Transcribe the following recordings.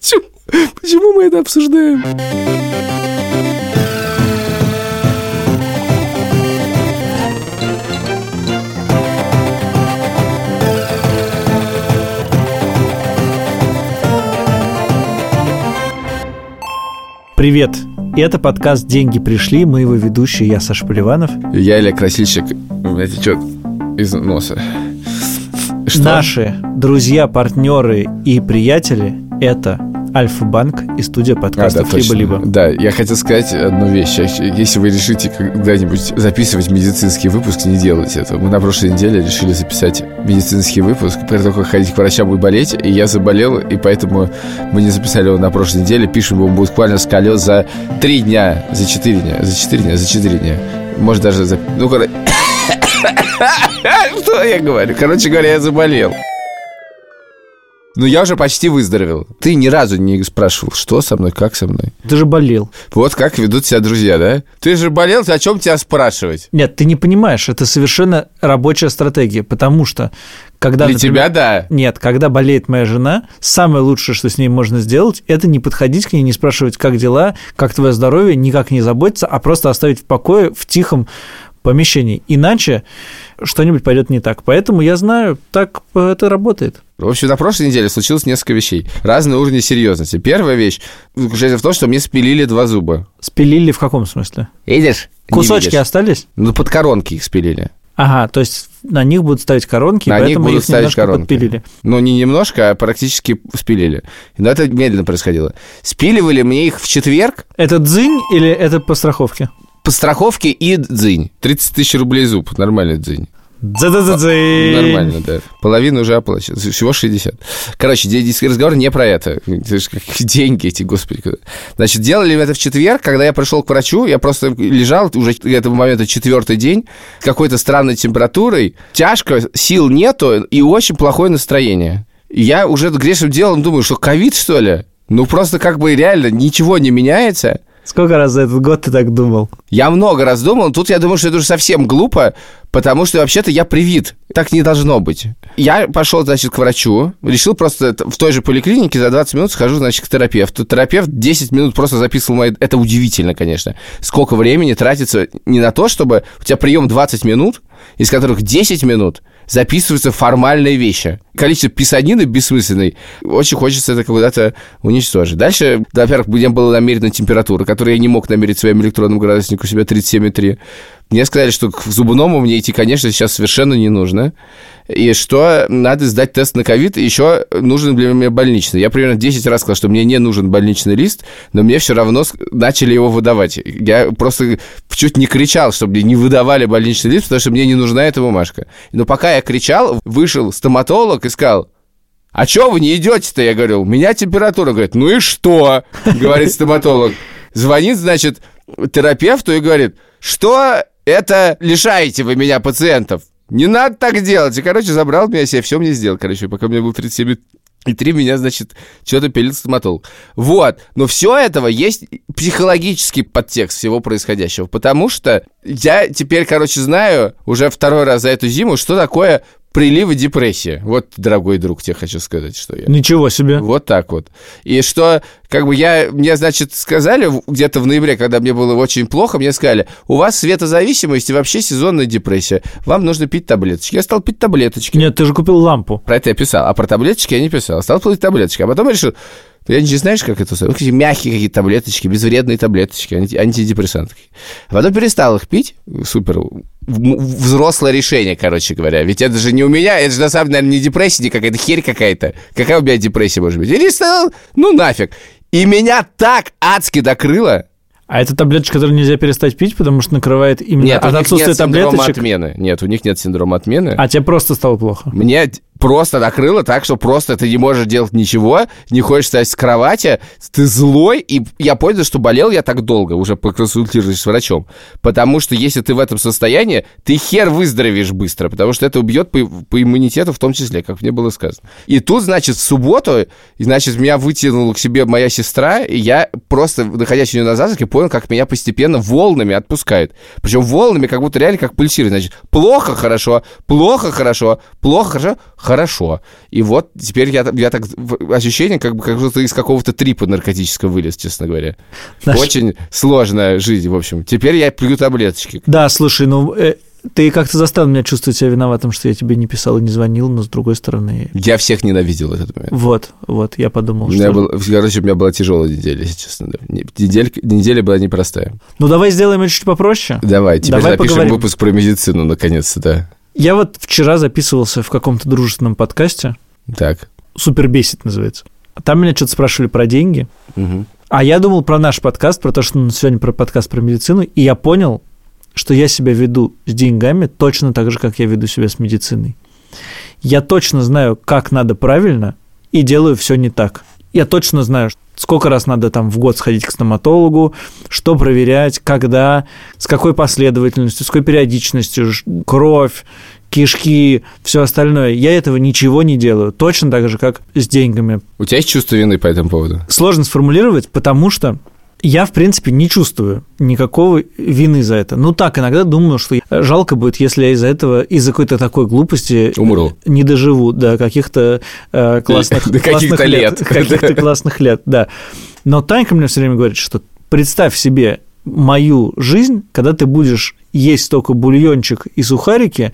Почему, почему мы это обсуждаем? Привет! Это подкаст «Деньги пришли». Мы его ведущие, я Саша Поливанов. Я Илья Красильщик. Это что из носа? Что? Наши друзья, партнеры и приятели – это Альфа-банк и студия подкастов А, да. «Либо-либо». Да, я хотел сказать одну вещь. Если вы решите когда-нибудь записывать медицинский выпуск, не делайте этого. Мы на прошлой неделе решили записать медицинский выпуск про то, как ходить к врачам и болеть, и я заболел, и поэтому мы не записали его на прошлой неделе. Пишем его буквально с колес за три дня, за четыре дня, за четыре дня, за четыре дня. Может, даже за... Ну, короче... Что я говорю? Короче говоря, я заболел. Ну, я уже почти выздоровел. Ты ни разу не спрашивал, что со мной, как со мной. Ты же болел. Вот как ведут себя друзья, да? Ты же болел, о чем тебя спрашивать? Нет, ты не понимаешь, это совершенно рабочая стратегия, потому что когда... Для например- тебя, да. Нет, когда болеет моя жена, самое лучшее, что с ней можно сделать, это не подходить к ней, не спрашивать, как дела, как твое здоровье, никак не заботиться, а просто оставить в покое, в тихом помещении. Иначе что-нибудь пойдет не так. Поэтому я знаю, так это работает. В общем, на прошлой неделе случилось несколько вещей. Разные уровни серьезности. Первая вещь заключается в том, что мне спилили два зуба. Спилили в каком смысле? Видишь? Кусочки видишь. остались? Ну, под коронки их спилили. Ага, то есть на них будут ставить коронки, На них поэтому будут их ставить коронки. подпилили. Ну, не немножко, а практически спилили. Но это медленно происходило. Спиливали мне их в четверг Это дзынь или это по страховке? По страховке и дзынь. 30 тысяч рублей зуб. Нормальный дзынь. Дзы-дзы-дзы-дзынь. Нормально, да. Половину уже оплачен. Всего 60. Короче, разговор не про это. Деньги эти, господи. Значит, делали это в четверг, когда я пришел к врачу, я просто лежал уже к этому моменту четвертый день, с какой-то странной температурой, тяжко, сил нету и очень плохое настроение. Я уже грешным делом думаю, что ковид, что ли? Ну, просто как бы реально ничего не меняется. Сколько раз за этот год ты так думал? Я много раз думал, тут я думаю, что это уже совсем глупо, потому что вообще-то я привит. Так не должно быть. Я пошел, значит, к врачу, решил просто в той же поликлинике за 20 минут схожу, значит, к терапевту. Терапевт 10 минут просто записывал мои... Это удивительно, конечно. Сколько времени тратится не на то, чтобы у тебя прием 20 минут, из которых 10 минут записываются формальные вещи. Количество писанины бессмысленной. Очень хочется это куда-то уничтожить. Дальше, да, во-первых, мне была намерена температура, которую я не мог намерить своим электронным градусником у себя 37,3. Мне сказали, что к зубному мне идти, конечно, сейчас совершенно не нужно. И что надо сдать тест на ковид, еще нужен для меня больничный. Я примерно 10 раз сказал, что мне не нужен больничный лист, но мне все равно начали его выдавать. Я просто чуть не кричал, чтобы мне не выдавали больничный лист, потому что мне не нужна эта бумажка. Но пока я кричал, вышел стоматолог и сказал, а чё вы не идете-то? Я говорю, у меня температура. Говорит, ну и что? Говорит стоматолог. Звонит, значит, терапевту и говорит, что это лишаете вы меня пациентов? Не надо так делать. И, короче, забрал меня себе, все мне сделал. Короче, пока мне был 37 и три меня, значит, что-то пилил стоматолог. Вот. Но все этого есть психологический подтекст всего происходящего. Потому что я теперь, короче, знаю уже второй раз за эту зиму, что такое прилив и депрессия. Вот, дорогой друг, тебе хочу сказать, что я. Ничего себе. Вот так вот. И что, как бы я, мне, значит, сказали где-то в ноябре, когда мне было очень плохо, мне сказали, у вас светозависимость и вообще сезонная депрессия. Вам нужно пить таблеточки. Я стал пить таблеточки. Нет, ты же купил лампу. Про это я писал, а про таблеточки я не писал. Стал пить таблеточки, а потом я решил, я не знаешь, как это? Какие мягкие какие таблеточки, безвредные таблеточки, анти- антидепрессанты. Потом перестал их пить. Супер. Взрослое решение, короче говоря. Ведь это же не у меня, это же на самом деле, наверное, не депрессия, не какая-то херь какая-то. Какая у меня депрессия может быть? Или стал, ну нафиг. И меня так адски докрыло. А это таблеточка, которую нельзя перестать пить, потому что накрывает именно Нет, от отсутствия нет таблеточек. отмены. Нет, у них нет синдрома отмены. А тебе просто стало плохо. Мне просто накрыло так, что просто ты не можешь делать ничего, не хочешь встать с кровати, ты злой, и я понял, что болел я так долго, уже поконсультируюсь с врачом, потому что если ты в этом состоянии, ты хер выздоровеешь быстро, потому что это убьет по, по иммунитету в том числе, как мне было сказано. И тут, значит, в субботу, значит, меня вытянула к себе моя сестра, и я просто, находясь у нее на завтраке, понял, понял, как меня постепенно волнами отпускает. Причем волнами, как будто реально как пульсирует. Значит, плохо, хорошо, плохо, хорошо, плохо, хорошо, хорошо. И вот теперь я, я так... Ощущение, как, бы, как будто из какого-то трипа наркотического вылез, честно говоря. Наш... Очень сложная жизнь, в общем. Теперь я пью таблеточки. Да, слушай, ну... Э ты как-то заставил меня чувствовать себя виноватым, что я тебе не писал и не звонил, но с другой стороны... Я всех ненавидел этот момент. Вот, вот, я подумал, у меня что... Был, короче, у меня была тяжелая неделя, если честно. Неделя, неделя была непростая. Ну, давай сделаем это чуть попроще. Давай, теперь давай запишем поговорим. выпуск про медицину, наконец-то, да. Я вот вчера записывался в каком-то дружественном подкасте. Так. Супер бесит называется. Там меня что-то спрашивали про деньги. Угу. А я думал про наш подкаст, про то, что сегодня про подкаст про медицину, и я понял, что я себя веду с деньгами точно так же, как я веду себя с медициной. Я точно знаю, как надо правильно, и делаю все не так. Я точно знаю, сколько раз надо там в год сходить к стоматологу, что проверять, когда, с какой последовательностью, с какой периодичностью, кровь, кишки, все остальное. Я этого ничего не делаю. Точно так же, как с деньгами. У тебя есть чувство вины по этому поводу? Сложно сформулировать, потому что я, в принципе, не чувствую никакого вины за это. Ну так, иногда думаю, что жалко будет, если я из-за этого, из-за какой-то такой глупости Умру. не доживу до каких-то э, классных, до каких-то лет. Каких-то классных лет, да. Но Танька мне все время говорит, что представь себе мою жизнь, когда ты будешь есть только бульончик и сухарики,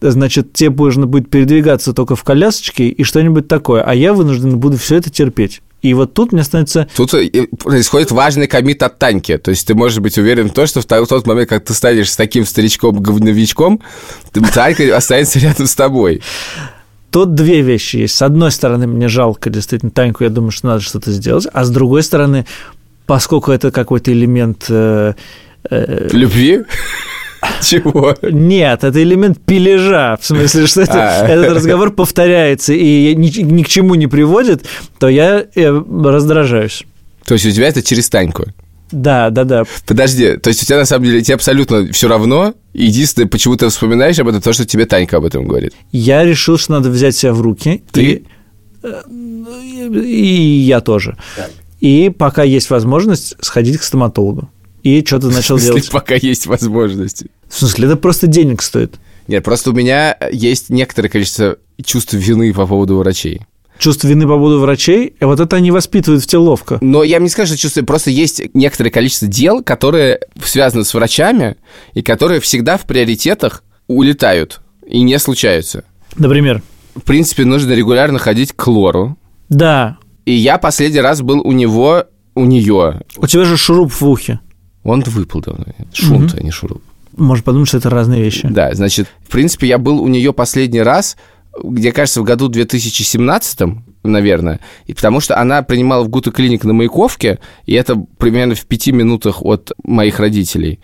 значит, тебе нужно будет передвигаться только в колясочке и что-нибудь такое, а я вынужден буду все это терпеть. И вот тут мне становится... Тут э, происходит важный комит от Таньки. То есть ты можешь быть уверен в том, что в тот момент, как ты станешь с таким старичком-говновичком, Танька останется рядом с тобой. Тут две вещи есть. С одной стороны, мне жалко действительно Таньку, я думаю, что надо что-то сделать. А с другой стороны, поскольку это какой-то элемент... Э, э, Любви? Чего? Нет, это элемент пилежа, в смысле, что это, а. этот разговор повторяется и ни, ни к чему не приводит, то я э, раздражаюсь. То есть у тебя это через Таньку? Да, да, да. Подожди, то есть у тебя на самом деле тебе абсолютно все равно, единственное, почему ты вспоминаешь об этом, то, что тебе Танька об этом говорит. Я решил, что надо взять себя в руки. Ты? И, э, и я тоже. Так. И пока есть возможность сходить к стоматологу и что-то начал делать. пока есть возможности. В смысле, это просто денег стоит. Нет, просто у меня есть некоторое количество чувств вины по поводу врачей. Чувство вины по поводу врачей, и вот это они воспитывают в тебе ловко. Но я не скажу, что чувство, просто есть некоторое количество дел, которые связаны с врачами, и которые всегда в приоритетах улетают и не случаются. Например? В принципе, нужно регулярно ходить к лору. Да. И я последний раз был у него, у нее. У тебя же шуруп в ухе. Он выпал давно. Шунт, угу. а не шуруп. Может подумать, что это разные вещи. Да, значит, в принципе, я был у нее последний раз, где, кажется, в году 2017, наверное, и потому что она принимала в Гута клиник на Маяковке, и это примерно в пяти минутах от моих родителей.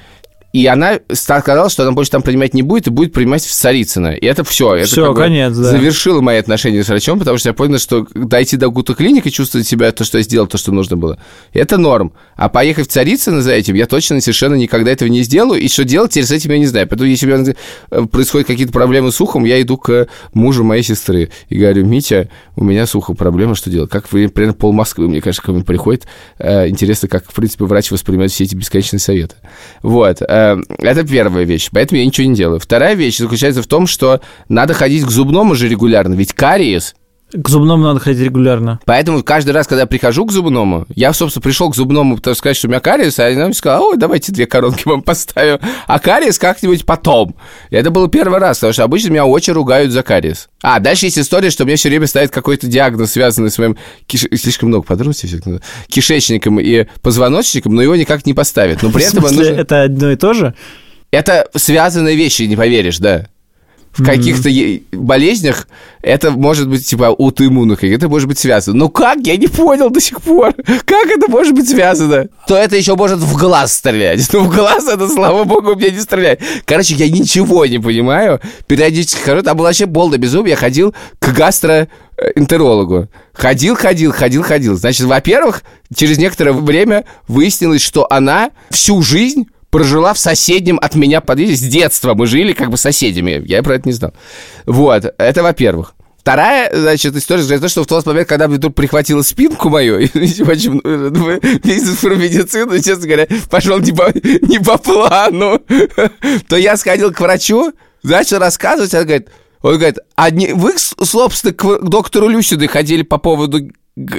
И она сказала, что она больше там принимать не будет, и будет принимать в Царицыно. И это все. Это все, конец, да. Завершило мои отношения с врачом, потому что я понял, что дойти до Гута клиники, чувствовать себя, то, что я сделал, то, что нужно было, это норм. А поехать в Царицыно за этим, я точно совершенно никогда этого не сделаю. И что делать теперь с этим я не знаю. Поэтому, если у меня э, происходят какие-то проблемы с ухом, я иду к мужу моей сестры и говорю, Митя, у меня с ухом проблема, что делать? Как примерно пол Москвы, мне кажется, ко мне приходит. Э, интересно, как, в принципе, врач воспринимает все эти бесконечные советы. Вот. Э, это первая вещь, поэтому я ничего не делаю. Вторая вещь заключается в том, что надо ходить к зубному же регулярно, ведь кариес к зубному надо ходить регулярно. Поэтому каждый раз, когда я прихожу к зубному, я, собственно, пришел к зубному, потому сказать, что у меня кариес, а они нам сказали, ой, давайте две коронки вам поставим, а кариес как-нибудь потом. И это был первый раз, потому что обычно меня очень ругают за кариес. А, дальше есть история, что мне все время ставит какой-то диагноз, связанный с моим киш... слишком много подробностей, кишечником и позвоночником, но его никак не поставят. Но при этом нужно... это одно и то же? Это связанные вещи, не поверишь, да в каких-то mm-hmm. болезнях это может быть типа аутоиммунных, это может быть связано. Но как? Я не понял до сих пор. Как это может быть связано? То это еще может в глаз стрелять. Ну, в глаз это, слава богу, мне не стреляет. Короче, я ничего не понимаю. Периодически хожу. Там было вообще полное безумие. Я ходил к гастроэнтерологу. Ходил, ходил, ходил, ходил. Значит, во-первых, через некоторое время выяснилось, что она всю жизнь прожила в соседнем от меня подъезде с детства. Мы жили как бы соседями. Я про это не знал. Вот, это во-первых. Вторая, значит, история том, что в тот момент, когда мне вдруг прихватила спинку мою, почему ну, про медицину, честно говоря, пошел не по, не по плану, то я сходил к врачу, начал рассказывать, он говорит, он говорит, не, вы, собственно, к доктору Люсиды ходили по поводу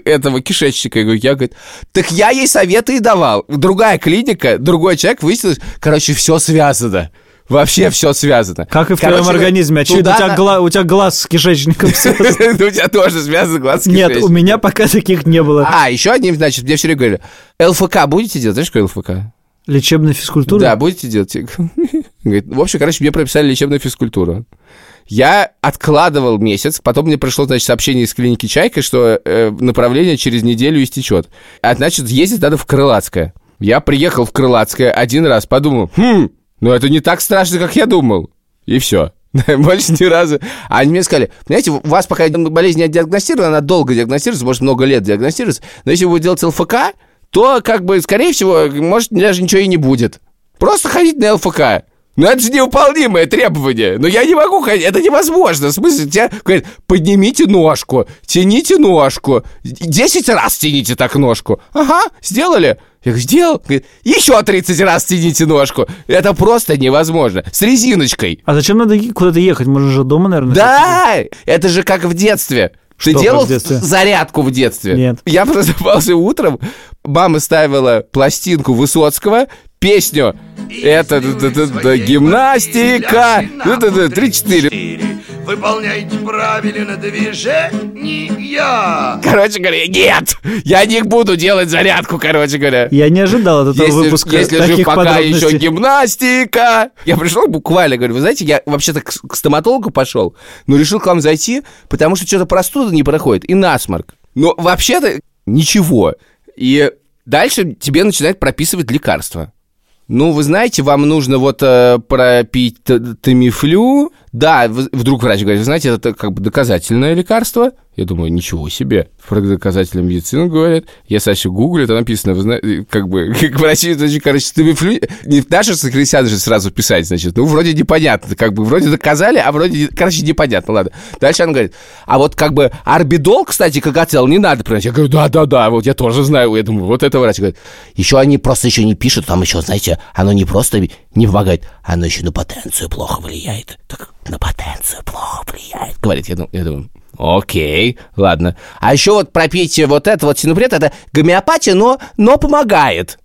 этого кишечника. Я говорю, я, говорит, так я ей советы и давал. Другая клиника, другой человек выяснилось, короче, все связано. Вообще все связано. Как и в твоем организме. Очевидно, у тебя, гла- у тебя глаз с кишечником связан. У тебя тоже связан глаз с кишечником. Нет, у меня пока таких не было. А, еще одним, значит, мне все время говорили, ЛФК будете делать? Знаешь, что ЛФК? Лечебная физкультура? Да, будете делать. В общем, короче, мне прописали лечебную физкультуру. Я откладывал месяц, потом мне пришло, значит, сообщение из клиники «Чайка», что э, направление через неделю истечет. А значит, ездить надо в Крылатское. Я приехал в Крылатское один раз, подумал, хм, ну это не так страшно, как я думал. И все. Больше ни разу. А они мне сказали, знаете, у вас пока болезнь не диагностирована, она долго диагностируется, может, много лет диагностируется, но если вы будете делать ЛФК, то, как бы, скорее всего, может, даже ничего и не будет. Просто ходить на ЛФК. Ну это же невыполнимое требование. Но я не могу ходить, это невозможно. В смысле, тебя говорят, поднимите ножку, тяните ножку. Десять раз тяните так ножку. Ага, сделали. Я говорю, сделал. Говорит, еще 30 раз тяните ножку. Это просто невозможно. С резиночкой. А зачем надо куда-то ехать? Можно же дома, наверное. Да, это же как в детстве. Ты Что делал в зарядку в детстве? Нет. Я просыпался утром, мама ставила пластинку Высоцкого, песню это, гимнастика. Это, это, три-четыре. Выполняйте правильно движения. Короче говоря, нет, я не буду делать зарядку, короче говоря. Я не ожидал от этого если, выпуска Если же пока еще гимнастика. Я пришел буквально, говорю, вы знаете, я вообще-то к, к стоматологу пошел, но решил к вам зайти, потому что что-то простуда не проходит и насморк. Но вообще-то ничего. И дальше тебе начинают прописывать лекарства. Ну, вы знаете, вам нужно вот э, пропить тамифлю. Да, вдруг врач говорит, знаете, это как бы доказательное лекарство. Я думаю, ничего себе. Про доказательную медицину говорят. Я, Саша, гуглю, там написано, вы знаете, как бы, как врачи, значит, короче, тамифлю... Не наши сокрысят же сразу писать, значит. Ну, вроде непонятно. Как бы, вроде доказали, а вроде, короче, непонятно. Ладно. Дальше он говорит, а вот как бы арбидол, кстати, как оцел, не надо принять. Я говорю, да-да-да, вот я тоже знаю. Я думаю, вот это врач говорит. Еще они просто еще не пишут, там еще, знаете, оно не просто не помогает, оно еще на потенцию плохо влияет. Так, на потенцию плохо влияет. Говорит, я думаю, я думаю Окей, ладно. А еще вот пропейте вот это вот синупред, это гомеопатия, но, но помогает.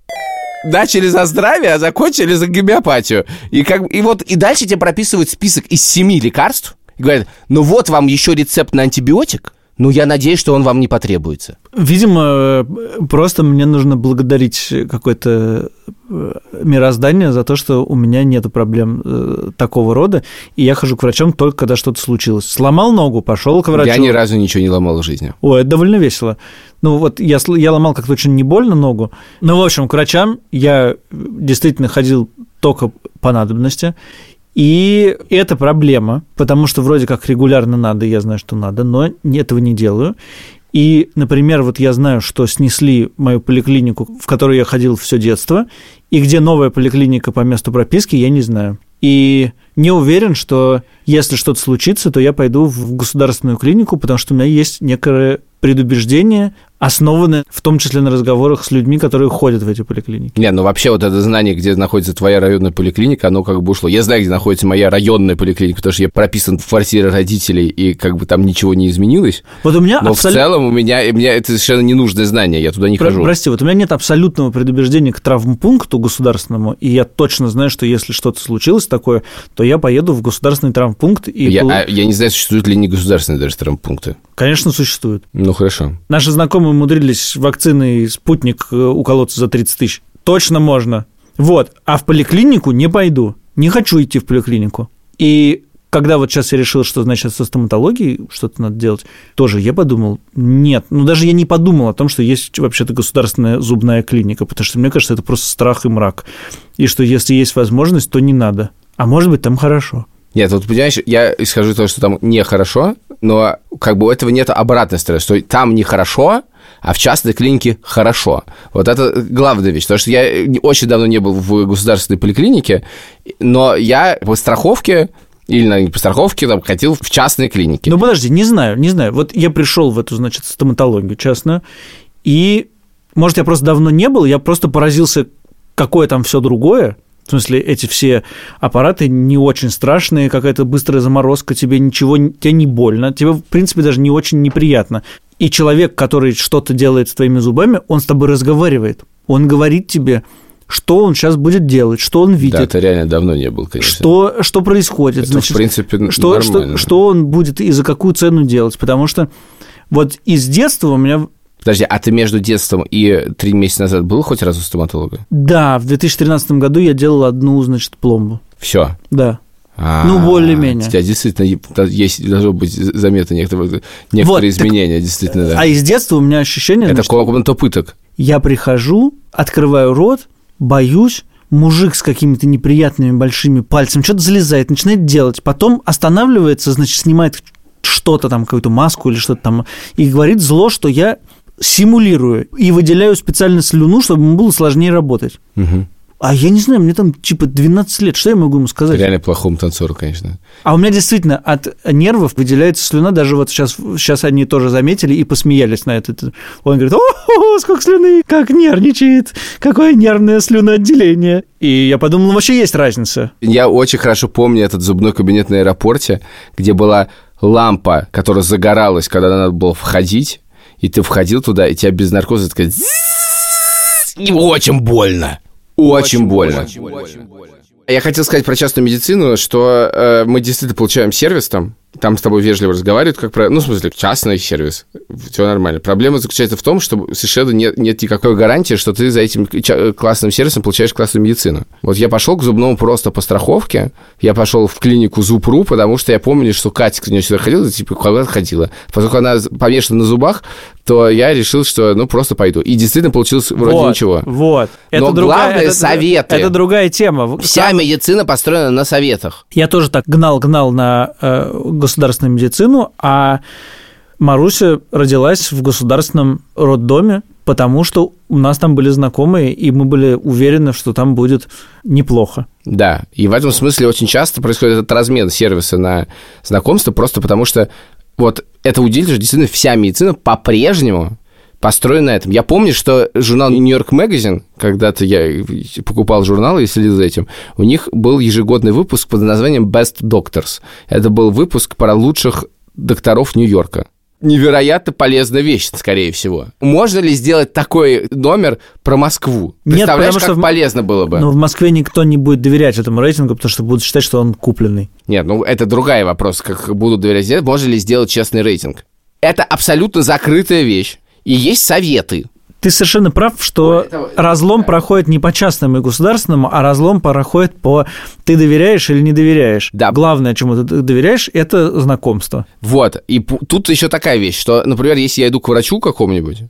Начали за здравие, а закончили за гомеопатию. И, как, и вот и дальше тебе прописывают список из семи лекарств. И говорят, ну вот вам еще рецепт на антибиотик. Ну, я надеюсь, что он вам не потребуется. Видимо, просто мне нужно благодарить какое-то э, мироздание за то, что у меня нет проблем э, такого рода, и я хожу к врачам только когда что-то случилось. Сломал ногу, пошел к врачу. Я ни разу ничего не ломал в жизни. Ой, это довольно весело. Ну вот я, я ломал как-то очень не больно ногу. Ну, в общем, к врачам я действительно ходил только по надобности. И это проблема, потому что вроде как регулярно надо, я знаю, что надо, но этого не делаю. И, например, вот я знаю, что снесли мою поликлинику, в которую я ходил все детство, и где новая поликлиника по месту прописки, я не знаю. И не уверен, что если что-то случится, то я пойду в государственную клинику, потому что у меня есть некое предубеждение основаны в том числе на разговорах с людьми, которые ходят в эти поликлиники. Не, ну вообще вот это знание, где находится твоя районная поликлиника, оно как бы ушло. Я знаю, где находится моя районная поликлиника, потому что я прописан в квартире родителей, и как бы там ничего не изменилось. Вот у меня Но абсол... в целом у меня, у меня это совершенно ненужное знание, я туда не Про- хожу. Прости, вот у меня нет абсолютного предубеждения к травмпункту государственному, и я точно знаю, что если что-то случилось такое, то я поеду в государственный травмпункт. И я, а, я не знаю, существуют ли не государственные даже травмпункты. Конечно, существуют. Ну, хорошо. Наши знакомые умудрились вакцины «Спутник» э, уколоться за 30 тысяч. Точно можно. Вот. А в поликлинику не пойду. Не хочу идти в поликлинику. И когда вот сейчас я решил, что, значит, со стоматологией что-то надо делать, тоже я подумал, нет, ну даже я не подумал о том, что есть вообще-то государственная зубная клиника, потому что мне кажется, это просто страх и мрак. И что если есть возможность, то не надо. А может быть, там хорошо. Нет, вот понимаешь, я исхожу из того, что там нехорошо, но как бы у этого нет обратной стороны, что там нехорошо, а в частной клинике хорошо. Вот это главная вещь, потому что я очень давно не был в государственной поликлинике, но я по страховке или на по страховке там, ходил в частные клиники. Ну, подожди, не знаю, не знаю. Вот я пришел в эту, значит, стоматологию частную, и, может, я просто давно не был, я просто поразился, какое там все другое. В смысле, эти все аппараты не очень страшные, какая-то быстрая заморозка, тебе ничего, тебе не больно, тебе, в принципе, даже не очень неприятно. И человек, который что-то делает с твоими зубами, он с тобой разговаривает. Он говорит тебе, что он сейчас будет делать, что он видит. Да, это реально давно не был, конечно. Что, что происходит. Это, Значит, в принципе, что, нормально. что, что он будет и за какую цену делать. Потому что вот из детства у меня Подожди, а ты между детством и три месяца назад был хоть раз у стоматолога? Да, в 2013 году я делал одну, значит, пломбу. Все. Да. А, Ну, более-менее. У тебя действительно есть, должно быть заметно некоторые, некоторые Вот, так- изменения, действительно, да. А из детства у меня ощущение, Это значит, комната пыток. я прихожу, открываю рот, боюсь, мужик с какими-то неприятными большими пальцами что-то залезает, начинает делать, потом останавливается, значит, снимает что-то там, какую-то маску или что-то там, и говорит зло, что я симулирую и выделяю специально слюну, чтобы ему было сложнее работать. Мгм. А я не знаю, мне там типа 12 лет, что я могу ему сказать? Реально плохому танцору, конечно. А у меня действительно от нервов выделяется слюна, даже вот сейчас, сейчас они тоже заметили и посмеялись на это. Он говорит, о, сколько слюны, как нервничает, какое нервное слюноотделение. И я подумал, ну вообще есть разница. Я очень хорошо помню этот зубной кабинет на аэропорте, где была лампа, которая загоралась, когда надо было входить, и ты входил туда, и тебя без наркоза такая... И очень больно. Очень, больно. Я хотел сказать про частную медицину, что э, мы действительно получаем сервис там, там с тобой вежливо разговаривают, как про... Ну, в смысле, частный сервис. Все нормально. Проблема заключается в том, что совершенно нет, нет никакой гарантии, что ты за этим классным сервисом получаешь классную медицину. Вот я пошел к зубному просто по страховке, я пошел в клинику Зубру, потому что я помню, что Катя к ней сюда ходила, типа, когда ходила. Поскольку она помешана на зубах, то я решил, что, ну, просто пойду. И действительно получилось вроде вот, ничего. Вот. Но главное это, советы. Это другая тема. Вся медицина построена на советах. Я тоже так гнал-гнал на э, государственную медицину, а Маруся родилась в государственном роддоме, потому что у нас там были знакомые, и мы были уверены, что там будет неплохо. Да, и в этом смысле очень часто происходит этот размен сервиса на знакомство, просто потому что вот это удивительно, что действительно вся медицина по-прежнему построена на этом. Я помню, что журнал Нью-Йорк Magazine, когда-то я покупал журнал и следил за этим, у них был ежегодный выпуск под названием Best Doctors. Это был выпуск про лучших докторов Нью-Йорка. Невероятно полезная вещь, скорее всего. Можно ли сделать такой номер про Москву? Нет, Представляешь, потому что как в- полезно было бы? Но в Москве никто не будет доверять этому рейтингу, потому что будут считать, что он купленный. Нет, ну это другой вопрос, как будут доверять можно ли сделать честный рейтинг. Это абсолютно закрытая вещь. И есть советы. Ты совершенно прав, что Ой, это- разлом да. проходит не по частному и государственному, а разлом проходит по ты доверяешь или не доверяешь. Да. Главное, чему ты доверяешь, это знакомство. Вот. И тут еще такая вещь, что, например, если я иду к врачу какому-нибудь,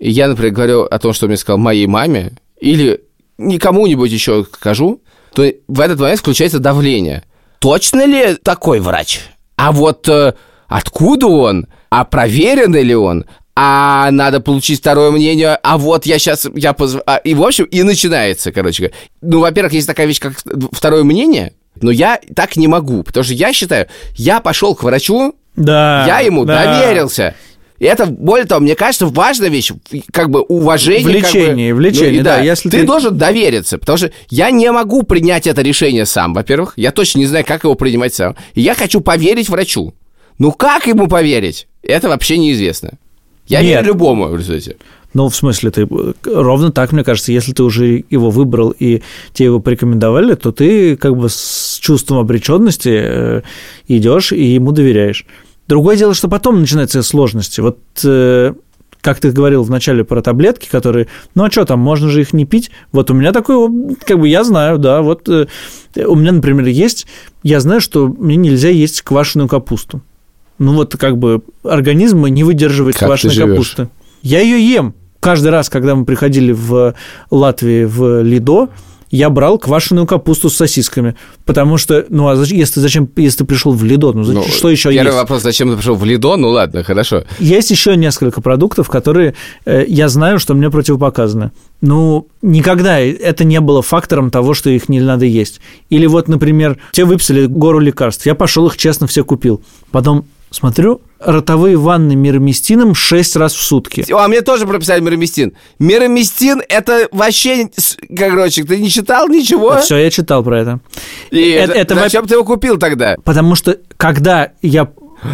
и я, например, говорю о том, что мне сказал моей маме, или никому-нибудь еще скажу, то в этот момент включается давление. Точно ли такой врач? А вот э, откуда он? А проверен ли он? А надо получить второе мнение, а вот я сейчас, я позв... а, и в общем, и начинается, короче. Ну, во-первых, есть такая вещь, как второе мнение, но я так не могу, потому что я считаю, я пошел к врачу, Да. я ему да. доверился. И это, более того, мне кажется, важная вещь, как бы уважение. как бы- Влечение, влечение, Ну и да, если ты, ты- должен довериться, потому что я не могу принять это решение сам, во-первых. Я точно не знаю, как его принимать сам. И я хочу поверить врачу. Ну как ему поверить? Это вообще неизвестно. Я Нет. верю любому в результате. Ну, в смысле, ты ровно так, мне кажется, если ты уже его выбрал и тебе его порекомендовали, то ты как бы с чувством обреченности э, идешь и ему доверяешь. Другое дело, что потом начинаются сложности. Вот э, как ты говорил вначале про таблетки, которые, ну а что там, можно же их не пить. Вот у меня такое, как бы я знаю, да, вот э, у меня, например, есть, я знаю, что мне нельзя есть квашеную капусту. Ну вот как бы организм не выдерживает Как квашеной капусты. Я ее ем. Каждый раз, когда мы приходили в Латвии в Лидо, я брал квашеную капусту с сосисками, потому что, ну, а зачем, если, зачем, если ты пришел в Лидо, ну, Ну, что еще Первый есть? вопрос, зачем ты пришел в Лидо? Ну ладно, хорошо. Есть еще несколько продуктов, которые э, я знаю, что мне противопоказаны. Ну, никогда это не было фактором того, что их не надо есть. Или вот, например, тебе выписали гору лекарств, я пошел их честно все купил. Потом смотрю, ротовые ванны мироместином 6 раз в сутки. А мне тоже прописали мироместин. Мироместин это вообще, короче, ты не читал ничего? Все, я читал про это. И это- это во- зачем ты его купил тогда? Потому что когда я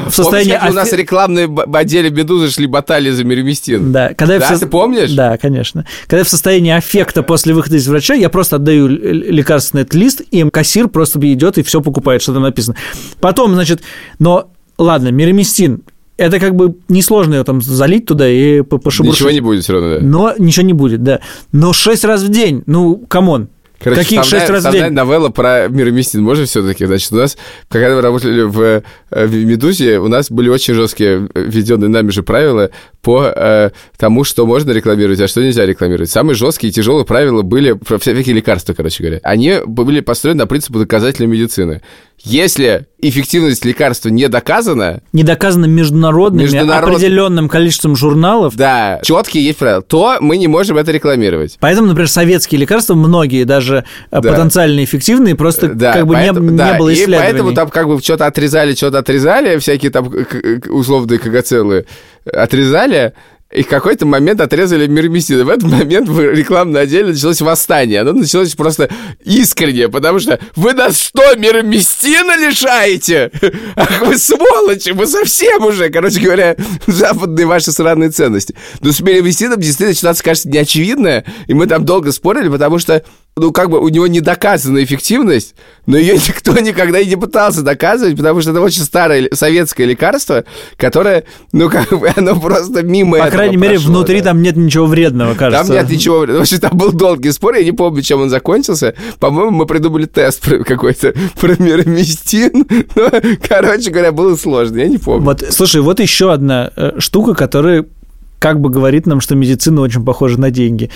в состоянии... Помнишь, как у нас рекламные отделе «Медузы» шли баталии за мироместин? Да, когда я в Да, ты помнишь? Да, конечно. Когда я в состоянии аффекта после выхода из врача, я просто отдаю лекарственный лист, и кассир просто идет и все покупает, что там написано. Потом, значит, но ладно, мироместин, это как бы несложно его там залить туда и по- пошебуршить. Ничего не будет все равно, да? Но ничего не будет, да. Но шесть раз в день, ну, come on. Короче, Каких шесть раз в день? новелла про мирамистин. Можно все-таки? Значит, у нас, когда мы работали в, э, в «Медузе», у нас были очень жесткие э, введенные нами же правила по э, тому, что можно рекламировать, а что нельзя рекламировать. Самые жесткие и тяжелые правила были про всякие лекарства, короче говоря. Они были построены на принципе доказательной медицины. Если эффективность лекарства не доказана, Не доказано международными, Международ- определенным количеством журналов. да, четкие есть правила, то мы не можем это рекламировать. Поэтому, например, советские лекарства, многие даже э, Да. потенциально эффективные, просто Да, как бы не- поэтому- не, да, было и исследований. поэтому там как бы что-то отрезали, что-то отрезали, всякие там условные кагацелы отрезали, и в какой-то момент отрезали мироместин. И в этот момент в рекламном отделе началось восстание. Оно началось просто искренне, потому что вы нас что, мироместина лишаете? Ах вы сволочи, вы совсем уже, короче говоря, западные ваши сраные ценности. Но с мироместином действительно ситуация кажется неочевидная, и мы там долго спорили, потому что ну, как бы у него не доказана эффективность, но ее никто никогда и не пытался доказывать, потому что это очень старое советское лекарство, которое, ну, как бы, оно просто мимо По крайней мере, прошло, внутри да. там нет ничего вредного, кажется. Там нет ничего. В общем, там был долгий спор, я не помню, чем он закончился. По-моему, мы придумали тест какой-то про мироместин. Но, короче говоря, было сложно, я не помню. Вот, слушай, вот еще одна э, штука, которая как бы говорит нам, что медицина очень похожа на деньги.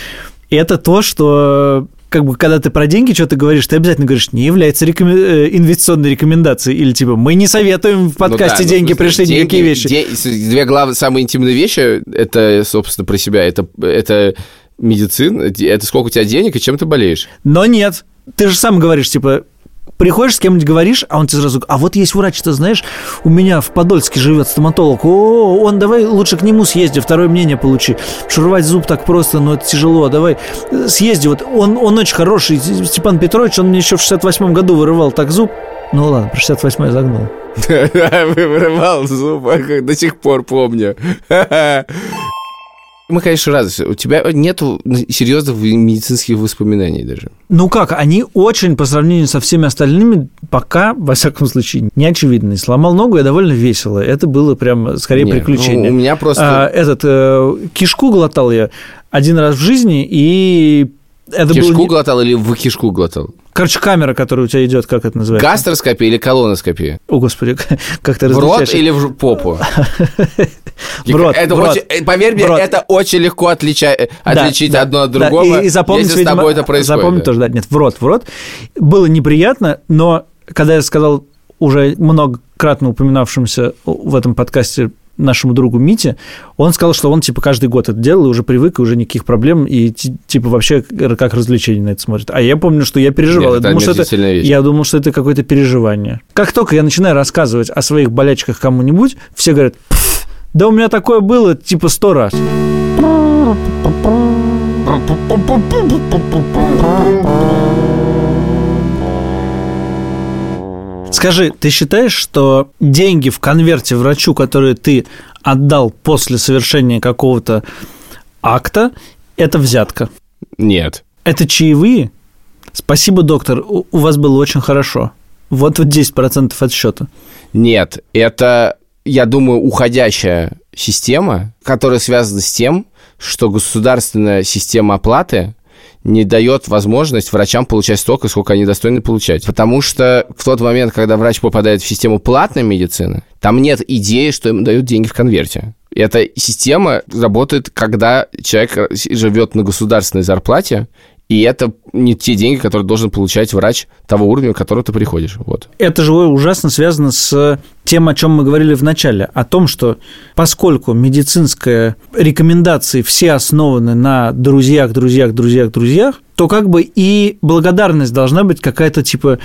Это то, что как бы, когда ты про деньги что-то говоришь, ты обязательно говоришь, не является рекомен- э, инвестиционной рекомендацией. Или типа, мы не советуем в подкасте Ну да, ну, деньги смысле, пришли, деньги- никакие вещи. де- две главные, самые интимные вещи, это, собственно, про себя, это, это медицина, это сколько у тебя денег и чем ты болеешь. Но нет, ты же сам говоришь, типа, приходишь с кем-нибудь говоришь, а он тебе сразу, а вот есть врач, ты знаешь, у меня в Подольске живет стоматолог, о, он давай лучше к нему съезди, второе мнение получи. Шурвать зуб так просто, но это тяжело, давай э, съезди, вот он, он очень хороший, Степан Петрович, он мне еще в 68 году вырывал так зуб, ну ладно, про 68 я загнул. Вырывал зуб, а до сих пор помню. Мы, конечно, рады. У тебя нету серьезных медицинских воспоминаний даже. Ну как, они очень, по сравнению со всеми остальными, пока, во всяком случае, не очевидны. Сломал ногу я довольно весело. Это было прям скорее Не, приключение. ну, у меня просто... А, этот э, кишку глотал я один раз в жизни, и это кишку было... не- глотал или в кишку глотал? Короче, камера, которая у тебя идет, как это называется? Гастроскопия или колоноскопия? О, господи, как ты В рот различаешь? или в попу? В рот, Это в рот. очень, э, поверь мне, это очень легко отлича- Да, отличить да, одно от да, другого, и, и запомнить, если с видимо, тобой это происходит. Запомнить тоже, да, нет, в рот, в рот. Было неприятно, но когда я сказал уже многократно упоминавшимся в этом подкасте нашему другу Мите, он сказал, что он, типа, каждый год это делал, и уже привык, и уже никаких проблем, и, ти- типа, вообще как развлечение на это смотрит. А я помню, что я переживал. Нет, я, думал, что это, вещь. я думал, что это какое-то переживание. Как только я начинаю рассказывать о своих болячках кому-нибудь, все говорят, «Пф, да у меня такое было, типа, сто раз. Скажи, ты считаешь, что деньги в конверте врачу, которые ты отдал после совершения какого-то акта, это взятка? Нет. Это чаевые? Спасибо, доктор, у вас было очень хорошо. Вот вот 10% от счета. Нет, это, я думаю, уходящая система, которая связана с тем, что государственная система оплаты не дает возможность врачам получать столько, сколько они достойны получать. Потому что в тот момент, когда врач попадает в систему платной медицины, там нет идеи, что ему дают деньги в конверте. Эта система работает, когда человек живет на государственной зарплате, И это не те деньги, которые должен получать врач того уровня, к которому ты приходишь. Вот. Это же ужасно связано с тем, о чем мы говорили в начале, о том, что поскольку медицинские рекомендации все основаны на друзьях, друзьях, друзьях, друзьях, то как бы и благодарность должна быть какая-то типа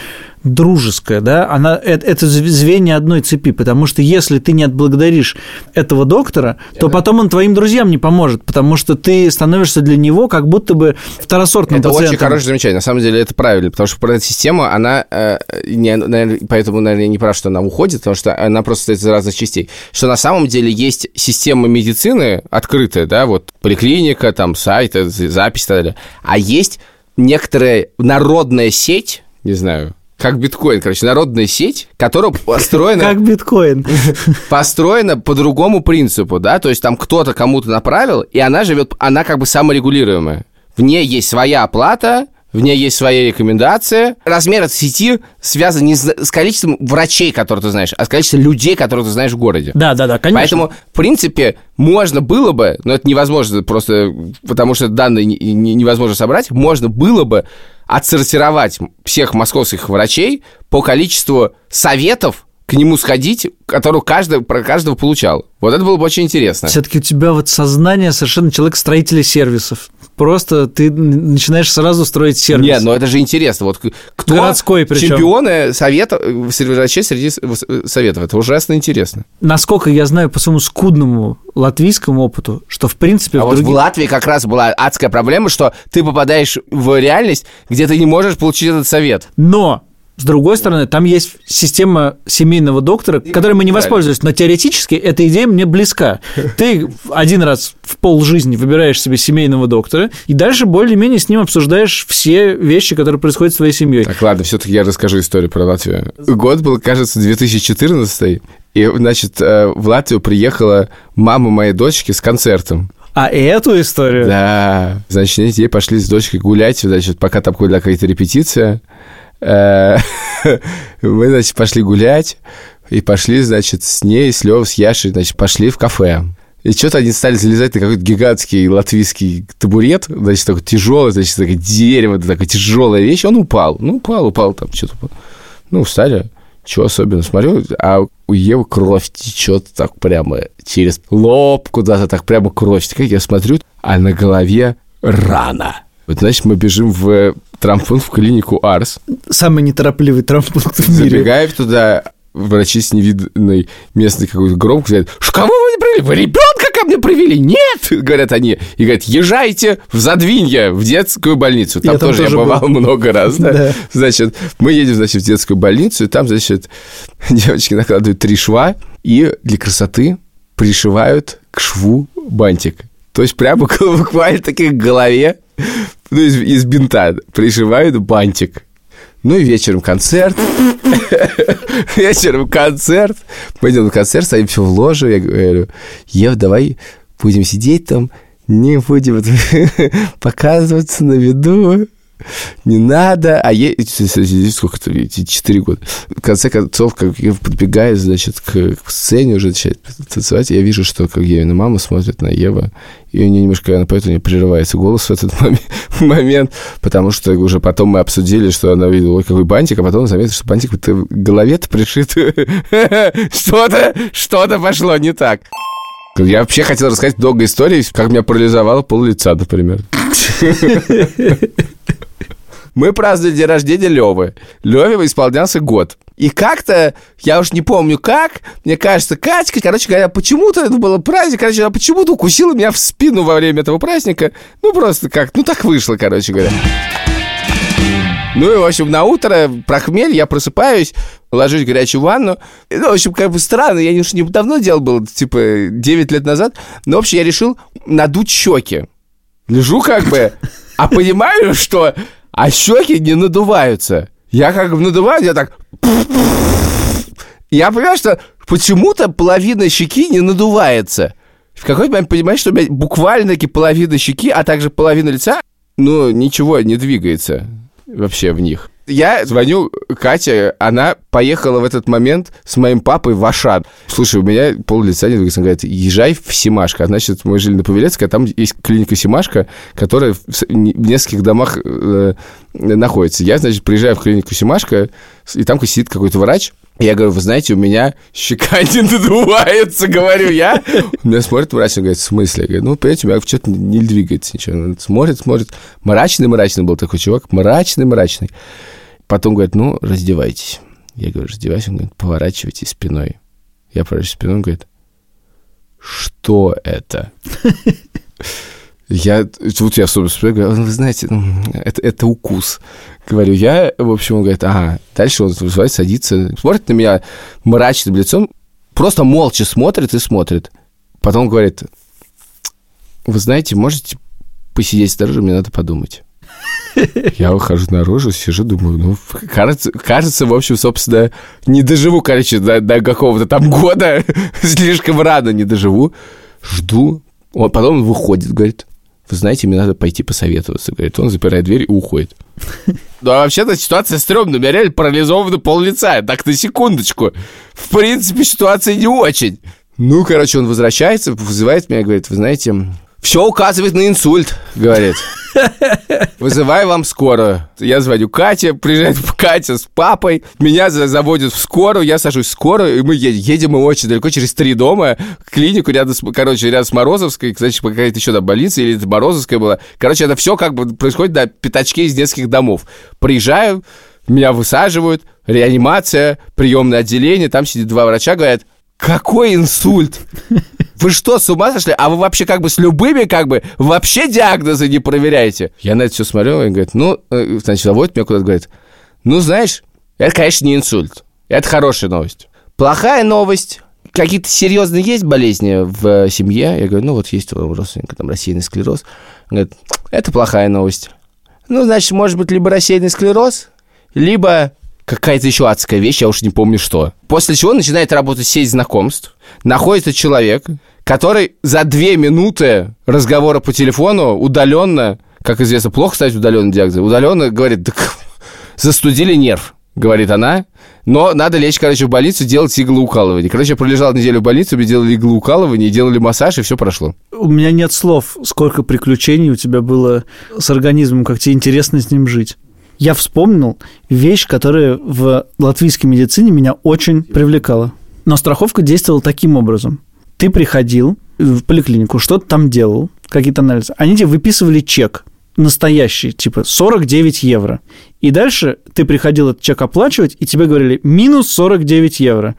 дружеская, да, она, это, это звенья одной цепи, потому что если ты не отблагодаришь этого доктора, то потом он твоим друзьям не поможет, потому что ты становишься для него как будто бы второсортным Это пациентом. очень хорошее замечание. На самом деле это правильно, потому что эта система, она, э, не, наверное, поэтому, наверное, не прав, что она уходит, потому что она просто состоит из разных частей. Что на самом деле есть система медицины открытая, да, вот поликлиника, там сайт, запись и так далее, а есть некоторая народная сеть, не знаю, как биткоин, короче, народная сеть, которая построена... Как биткоин. Построена по другому принципу, да, то есть там кто-то кому-то направил, и она живет, она как бы саморегулируемая. В ней есть своя оплата, в ней есть свои рекомендации. Размер этой сети связан не с количеством врачей, которые ты знаешь, а с количеством людей, которые ты знаешь в городе. Да, да, да, конечно. Поэтому, в принципе, можно было бы, но это невозможно просто, потому что данные невозможно собрать, можно было бы отсортировать всех московских врачей по количеству советов, к нему сходить, которую каждый, про каждого получал. Вот это было бы очень интересно. Все-таки у тебя вот сознание совершенно человек-строителя сервисов. Просто ты начинаешь сразу строить сервис. Нет, но это же интересно. Вот кто Городской причем. чемпионы совета, врачей среди советов. Это ужасно интересно. Насколько я знаю по своему скудному латвийскому опыту, что в принципе... А в вот других... в Латвии как раз была адская проблема, что ты попадаешь в реальность, где ты не можешь получить этот совет. Но с другой стороны, там есть система семейного доктора, которой мы не воспользовались, но теоретически эта идея мне близка. Ты один раз в пол жизни выбираешь себе семейного доктора, и дальше более-менее с ним обсуждаешь все вещи, которые происходят с твоей семьей. Так, ладно, все-таки я расскажу историю про Латвию. Год был, кажется, 2014 и, значит, э, в Латвию приехала мама моей дочки с концертом. А эту историю? Да. Значит, ей пошли с дочкой гулять, значит, пока там была какая-то репетиция. Э, мы, значит, пошли гулять, и пошли, значит, с ней, с Лёвой, с Яшей, значит, пошли в кафе. И что-то они стали залезать на какой-то гигантский латвийский табурет, значит, такой тяжелый, значит, такое дерево, такая тяжелая вещь. Он упал. Ну, упал, упал там что-то. Ну, встали. Чего особенно? Смотрю, а у Евы кровь течет так прямо через лоб куда-то, так прямо кровь. Как я смотрю, а на голове рана. Вот, значит, мы бежим в травмпункт, в клинику Арс. Самый неторопливый травмпункт в мире. Забегаем туда, врачи с невидной местной какой-то громкой говорят, кого вы не привели? Вы ребенка ко мне привели? Нет! Говорят они. И говорят, езжайте в Задвинье, в детскую больницу. Там, я тоже, тоже я бывал был. много раз. Да? Да. Значит, мы едем, значит, в детскую больницу, и там, значит, девочки накладывают три шва и для красоты пришивают к шву бантик. То есть прямо буквально таки к голове, ну, из, из бинта пришивают бантик. Ну и вечером концерт. вечером концерт. Пойдем на концерт, садимся в ложу. Я говорю, Ев, давай будем сидеть там, не будем показываться на виду не надо, а ей, сколько то четыре года. В конце концов, как я подбегаю, значит, к, к сцене уже начинает танцевать, я вижу, что как Евина мама смотрит на Ева, и у нее немножко, она поэтому не прерывается голос в этот момент, потому что уже потом мы обсудили, что она видела, ой, какой бантик, а потом заметила, что бантик в голове-то пришит. что-то, что-то пошло не так. Я вообще хотел рассказать много историй, как меня парализовало пол лица, например. Мы праздновали день рождения Левы. Леве исполнялся год. И как-то, я уж не помню как, мне кажется, Катька, короче говоря, почему-то это был праздник, короче, она почему-то укусила меня в спину во время этого праздника. Ну, просто как, ну, так вышло, короче говоря. Ну и, в общем, на утро про хмель я просыпаюсь, ложусь в горячую ванну. Ну, в общем, как бы странно, я уж не давно делал, был, типа, 9 лет назад. Но, в общем, я решил надуть щеки. Лежу как бы, а понимаю, что а щеки не надуваются. Я как надуваю, я так... Я понимаю, что почему-то половина щеки не надувается. В какой-то момент понимаешь, что у меня буквально-таки половина щеки, а также половина лица, ну, ничего не двигается вообще в них. Я звоню Кате, она поехала в этот момент с моим папой в Ашан. Слушай, у меня пол лица не двигается. Она говорит, езжай в Симашко. Значит, мы жили на Павелецкой, а там есть клиника Симашко, которая в нескольких домах э, находится. Я, значит, приезжаю в клинику Симашко, и там сидит какой-то врач, я говорю, вы знаете, у меня щека не надувается, говорю я. Меня смотрит врач, он говорит, в смысле? Я говорю, ну, понимаете, у меня что-то не двигается ничего. Он смотрит, смотрит. Мрачный-мрачный был такой чувак, мрачный-мрачный. Потом говорит, ну, раздевайтесь. Я говорю, раздевайся. Он говорит, поворачивайтесь спиной. Я поворачиваюсь спиной, он говорит, что это? Я, тут я особенно вспоминаю, говорю, «Ну, вы знаете, ну, это, это укус. Говорю я, в общем, он говорит, ага. Дальше он вызывает, садится, смотрит на меня мрачным лицом, просто молча смотрит и смотрит. Потом говорит, вы знаете, можете посидеть снаружи, мне надо подумать. Я выхожу наружу, сижу, думаю, ну, кажется, кажется, в общем, собственно, не доживу, короче, до, до какого-то там года, слишком рано не доживу. Жду. Он, потом он выходит, говорит, вы знаете, мне надо пойти посоветоваться. Говорит, он запирает дверь и уходит. Ну, а вообще-то ситуация стрёмная. У меня реально парализовано пол лица. Так, на секундочку. В принципе, ситуация не очень. Ну, короче, он возвращается, вызывает меня, говорит, вы знаете, все указывает на инсульт, говорит. Вызывай вам скорую. Я звоню Кате, приезжает Катя с папой, меня за- заводят в скорую, я сажусь в скорую, и мы едем. Мы очень далеко, через три дома, в клинику рядом с, короче, рядом с Морозовской, кстати, какая-то еще там больница, или это Морозовская была. Короче, это все как бы происходит на пятачке из нескольких домов. Приезжаю, меня высаживают, реанимация, приемное отделение, там сидит два врача, говорят, какой инсульт? Вы что, с ума сошли? А вы вообще как бы с любыми как бы вообще диагнозы не проверяете? Я на это все смотрю, и говорит, ну, э, значит, заводит меня куда-то, говорит, ну, знаешь, это, конечно, не инсульт. Это хорошая новость. Плохая новость. Какие-то серьезные есть болезни в э, семье? Я говорю, ну, вот есть у родственника там рассеянный склероз. Он говорит, это плохая новость. Ну, значит, может быть, либо рассеянный склероз, либо какая-то еще адская вещь, я уж не помню что. После чего начинает работать сеть знакомств, находится человек, который за две минуты разговора по телефону удаленно, как известно, плохо ставить удаленный диагноз, удаленно говорит, так застудили нерв, говорит она, но надо лечь, короче, в больницу, делать иглоукалывание. Короче, я пролежал неделю в больнице, мне делали иглоукалывание, делали массаж, и все прошло. У меня нет слов, сколько приключений у тебя было с организмом, как тебе интересно с ним жить. Я вспомнил вещь, которая в латвийской медицине меня очень привлекала. Но страховка действовала таким образом. Ты приходил в поликлинику, что-то там делал, какие-то анализы. Они тебе выписывали чек настоящий, типа 49 евро. И дальше ты приходил этот чек оплачивать, и тебе говорили минус 49 евро.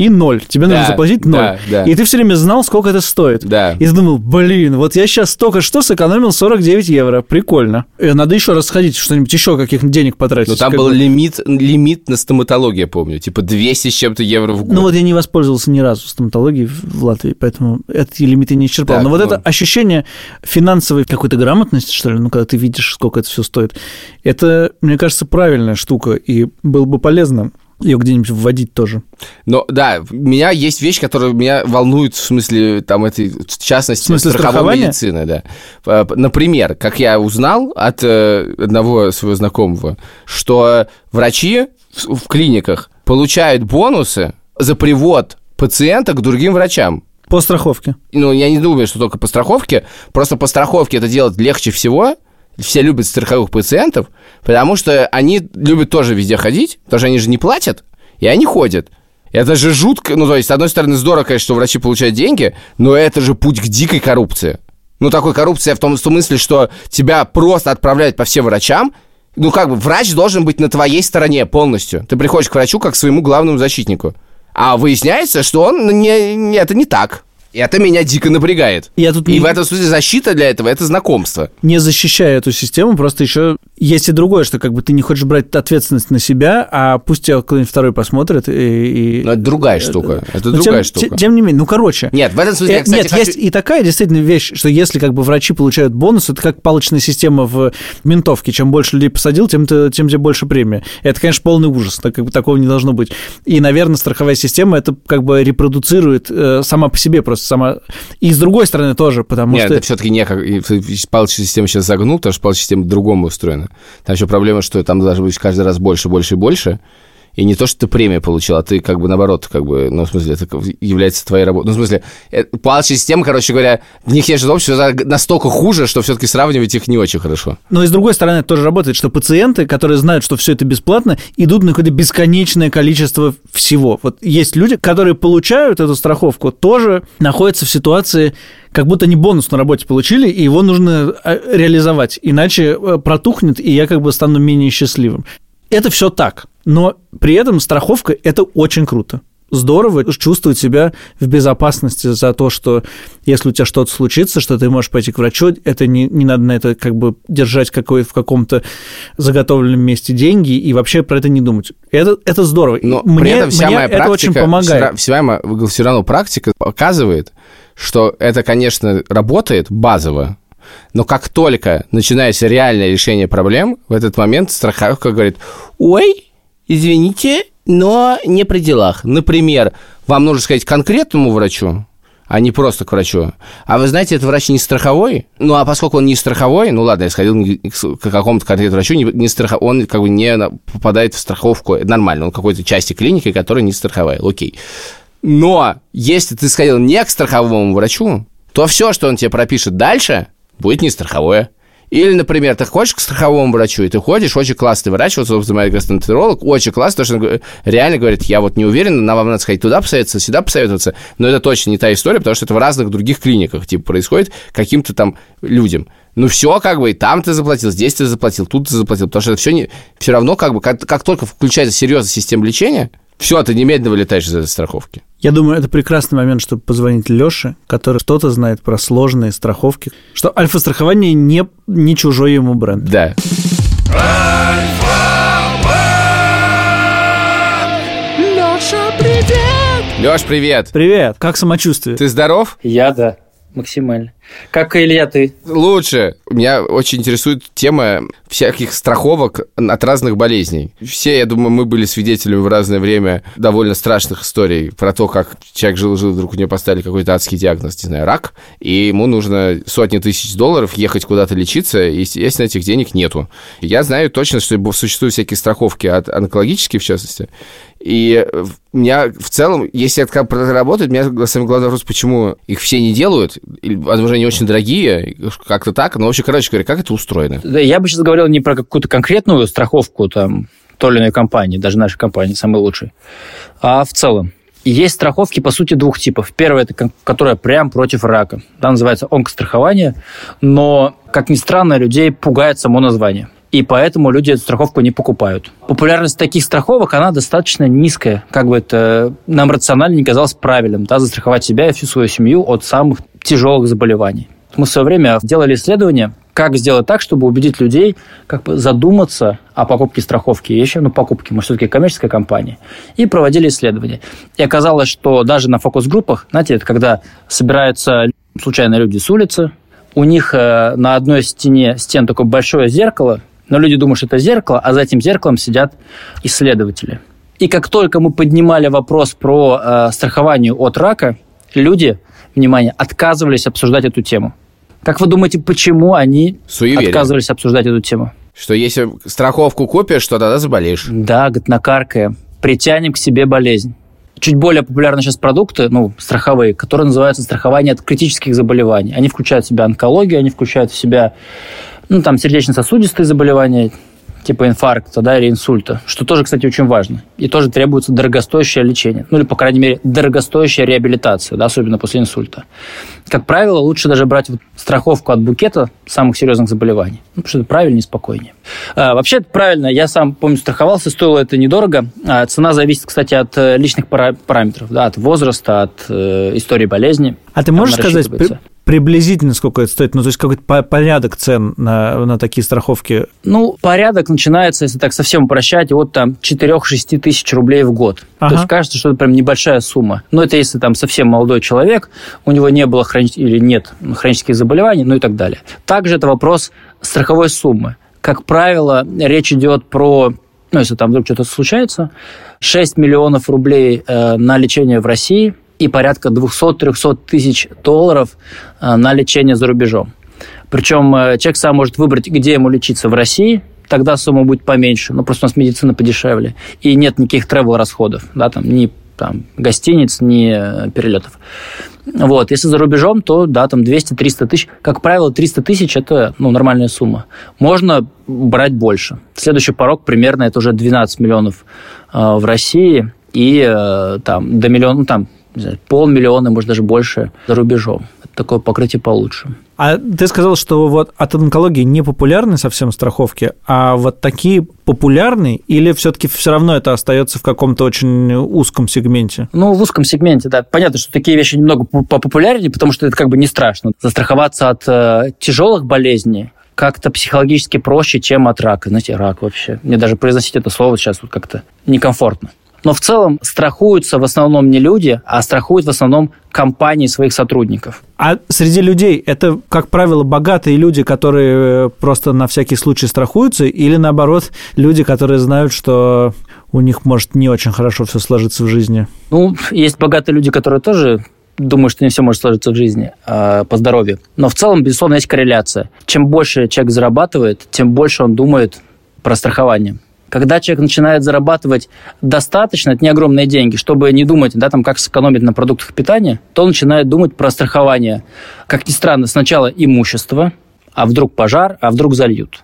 И ноль. Тебе нужно Да, заплатить ноль. да, да. И ты все время знал, сколько это стоит. Да. И ты думал, блин, вот я сейчас только что сэкономил 49 евро. Прикольно. Э, Надо еще раз сходить, что-нибудь еще каких денег потратить. Но там был бы- лимит, лимит на стоматологию, я помню. Типа 200 с чем-то евро в год. Ну вот я не воспользовался ни разу стоматологией в в Латвии, поэтому эти лимиты не исчерпал. Так, Но вот ну. это ощущение финансовой какой-то грамотности, что ли, ну когда ты видишь, сколько это все стоит, это, мне кажется, правильная штука, и было бы полезно ее где-нибудь вводить тоже. Но да, у меня есть вещь, которая меня волнует в смысле там этой, в частности, В смысле страховой медицины, да. Э, Например, как я узнал от э, одного своего знакомого, что врачи в клиниках получают бонусы за привод пациента к другим врачам. По страховке. ну, я не думаю, что только по страховке. Просто по страховке это делать легче всего. Все любят страховых пациентов, потому что они любят тоже везде ходить, потому что они же не платят, и они ходят. Это же жутко, ну, то есть, с одной стороны, здорово, конечно, что врачи получают деньги, но это же путь к дикой коррупции. Ну, такой коррупция в том смысле, что тебя просто отправляют по всем врачам, ну, как бы, врач должен быть на твоей стороне полностью. Ты приходишь к врачу как к своему главному защитнику. А выясняется, что он не, не- это не так. И это меня дико напрягает. Я тут И не- в этом смысле защита для этого это знакомство. не защищая эту систему, просто еще есть и другое, что как бы ты не хочешь брать ответственность на себя, а пусть тебя кто-нибудь второй посмотрит и... и- Но это другая штука. Это Но другая тем, штука. те- Тем не менее, ну, короче. Нет, в этом смысле, я, Э, кстати, Нет, хочу- есть и такая действительно вещь, что если как бы врачи получают бонус, это как палочная система в ментовке. Чем больше людей посадил, тем, ты- тем тебе больше премия. Это, конечно, полный ужас. Так, как бы, такого не должно быть. И, наверное, страховая система это как бы репродуцирует э, сама по себе просто просто сама... И с другой стороны тоже, потому Нет, что... это все-таки не как... Палочная система сейчас загнул, потому что палочная система другому устроена. Там еще проблема, что там должно быть каждый раз больше, больше и больше. И не то, что ты премию получил, а ты как бы наоборот, как бы, ну, в смысле, это является твоей работой. Ну, в смысле, это, палочная система, короче говоря, в них есть общество настолько хуже, что все-таки сравнивать их не очень хорошо. Но и с другой стороны, это тоже работает, что пациенты, которые знают, что все это бесплатно, идут на какое-то бесконечное количество всего. Вот есть люди, которые получают эту страховку, тоже находятся в ситуации, как будто они бонус на работе получили, и его нужно э, реализовать, иначе э, протухнет, и я как бы стану менее счастливым. Это все так, но при этом страховка – это очень круто здорово чувствовать себя в безопасности за то, что если у тебя что-то случится, что ты можешь пойти к врачу, это не, не надо на это как бы держать какой, в каком-то заготовленном месте деньги и вообще про это не думать. Это, это здорово. Но мне, при этом вся мне моя это практика, очень помогает. Вся, моя, все равно практика показывает, что это, конечно, работает базово, но как только начинается реальное решение проблем, в этот момент страховка говорит, ой, извините, но не при делах. Например, вам нужно сказать конкретному врачу, а не просто к врачу. А вы знаете, этот врач не страховой? Ну, а поскольку он не страховой, ну ладно, я сходил к какому-то конкретному врачу, не, не страхов... он как бы не попадает в страховку, нормально, он какой-то части клиники, которая не страховая, окей. Но если ты сходил не к страховому врачу, то все, что он тебе пропишет дальше, будет не страховое. Или, например, ты ходишь к страховому врачу, и ты ходишь, очень классный врач, вот, собственно, мой гастроэнтеролог, очень классный, потому что он реально говорит, я вот не уверен, нам вам надо сходить туда посоветоваться, сюда посоветоваться, но это точно не та история, потому что это в разных других клиниках, типа, происходит каким-то там людям. Ну, все, как бы, и там ты заплатил, здесь ты заплатил, тут ты заплатил, потому что это все, не, все равно, как бы, как, как только включается серьезная система лечения, все, ты немедленно вылетаешь из этой страховки. Я думаю, это прекрасный момент, чтобы позвонить Лёше, который что-то знает про сложные страховки, что альфа-страхование не, не чужой ему бренд. Да. Лёша, привет! Лёш, привет! Привет! Как самочувствие? Ты здоров? Я да максимально. Как Илья, ты? Лучше. Меня очень интересует тема всяких страховок от разных болезней. Все, я думаю, мы были свидетелями в разное время довольно страшных историй про то, как человек жил-жил, вдруг у него поставили какой-то адский диагноз, не знаю, рак, и ему нужно сотни тысяч долларов ехать куда-то лечиться, и, естественно, этих денег нету. Я знаю точно, что существуют всякие страховки от онкологические, в частности, и у меня в целом, если это как работает, у меня самый главный вопрос, почему их все не делают, или, возможно, они очень дорогие, как-то так, но вообще, короче говоря, как это устроено? Да, я бы сейчас говорил не про какую-то конкретную страховку там той или иной компании, даже нашей компании, самой лучшей, а в целом. Есть страховки, по сути, двух типов. Первая, это которая прям против рака. Да, называется онкострахование, но, как ни странно, людей пугает само название – и поэтому люди эту страховку не покупают. Популярность таких страховок, она достаточно низкая, как бы это нам рационально не казалось правильным, да, застраховать себя и всю свою семью от самых тяжелых заболеваний. Мы в свое время делали исследование, как сделать так, чтобы убедить людей как бы задуматься о покупке страховки еще, ну, покупки, мы все-таки коммерческая компания, и проводили исследования. И оказалось, что даже на фокус-группах, знаете, это когда собираются случайные люди с улицы, у них э, на одной стене стен такое большое зеркало, но люди думают, что это зеркало, а за этим зеркалом сидят исследователи. И как только мы поднимали вопрос про э, страхование от рака, люди, внимание, отказывались обсуждать эту тему. Как вы думаете, почему они Суеверие. отказывались обсуждать эту тему? Что если страховку купишь, то тогда заболеешь. Да, говорит, накаркая. Притянем к себе болезнь. Чуть более популярны сейчас продукты, ну, страховые, которые называются страхование от критических заболеваний. Они включают в себя онкологию, они включают в себя ну, там, сердечно-сосудистые заболевания, типа инфаркта да, или инсульта, что тоже, кстати, очень важно. И тоже требуется дорогостоящее лечение. Ну или, по крайней мере, дорогостоящая реабилитация, да, особенно после инсульта. Как правило, лучше даже брать вот страховку от букета самых серьезных заболеваний. Ну, потому что это правильнее и спокойнее. А, вообще, это правильно. Я сам, помню, страховался, стоило это недорого. А, цена зависит, кстати, от э, личных параметров, да, от возраста, от э, истории болезни. А ты можешь сказать, приблизительно сколько это стоит? Ну, то есть какой-то порядок цен на, на такие страховки? Ну, порядок начинается, если так совсем упрощать, от там 4-6 тысяч рублей в год. Ага. То есть кажется, что это прям небольшая сумма. Но это если там совсем молодой человек, у него не было хрони... или нет хронических заболеваний, ну и так далее. Также это вопрос страховой суммы. Как правило, речь идет про ну, если там вдруг что-то случается, 6 миллионов рублей э, на лечение в России – и порядка 200-300 тысяч долларов э, на лечение за рубежом. Причем э, человек сам может выбрать, где ему лечиться в России, тогда сумма будет поменьше, но просто у нас медицина подешевле, и нет никаких тревел расходов, да, там, ни там, гостиниц, ни э, перелетов. Вот. Если за рубежом, то да, там 200-300 тысяч. Как правило, 300 тысяч – это ну, нормальная сумма. Можно брать больше. Следующий порог примерно это уже 12 миллионов э, в России и э, там до миллиона, ну, там полмиллиона, может даже больше за рубежом. Это такое покрытие получше. А ты сказал, что вот от онкологии не популярны совсем страховки, а вот такие популярны или все-таки все равно это остается в каком-то очень узком сегменте? Ну, в узком сегменте, да. Понятно, что такие вещи немного популярнее, потому что это как бы не страшно. Застраховаться от э, тяжелых болезней как-то психологически проще, чем от рака. Знаете, рак вообще. Мне даже произносить это слово сейчас вот как-то некомфортно. Но в целом страхуются в основном не люди, а страхуют в основном компании своих сотрудников. А среди людей это, как правило, богатые люди, которые э, просто на всякий случай страхуются, или наоборот, люди, которые знают, что у них может не очень хорошо все сложиться в жизни? Ну, есть богатые люди, которые тоже думаю, что не все может сложиться в жизни э, по здоровью. Но в целом, безусловно, есть корреляция. Чем больше человек зарабатывает, тем больше он думает про страхование. Когда человек начинает зарабатывать достаточно, это не огромные деньги, чтобы не думать, да, там, как сэкономить на продуктах питания, то он начинает думать про страхование. Как ни странно, сначала имущество, а вдруг пожар, а вдруг зальют.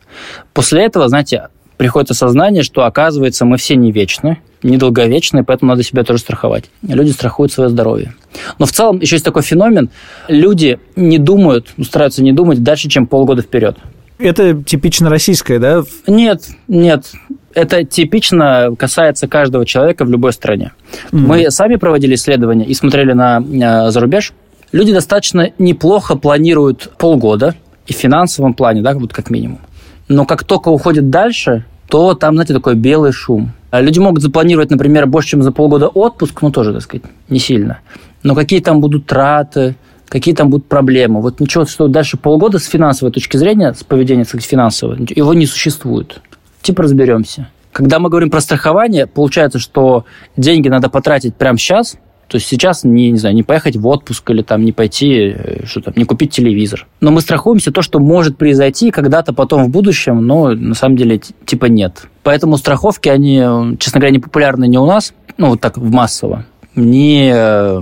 После этого, знаете, приходит осознание, что, оказывается, мы все не вечны, недолговечны, поэтому надо себя тоже страховать. Люди страхуют свое здоровье. Но в целом еще есть такой феномен. Люди не думают, стараются не думать дальше, чем полгода вперед. Это типично российское, да? Нет, нет это типично касается каждого человека в любой стране. Mm-hmm. Мы сами проводили исследования и смотрели на э, зарубеж. Люди достаточно неплохо планируют полгода и в финансовом плане, да, вот как минимум. Но как только уходит дальше, то там, знаете, такой белый шум. А люди могут запланировать, например, больше, чем за полгода отпуск, ну, тоже, так сказать, не сильно. Но какие там будут траты, какие там будут проблемы. Вот ничего, что дальше полгода с финансовой точки зрения, с поведения сказать, финансового, его не существует типа разберемся. Когда мы говорим про страхование, получается, что деньги надо потратить прямо сейчас, то есть сейчас не, не знаю, не поехать в отпуск или там не пойти, э, что там, не купить телевизор. Но мы страхуемся то, что может произойти когда-то потом в будущем, но на самом деле типа нет. Поэтому страховки, они, честно говоря, не популярны не у нас, ну вот так в массово, не э,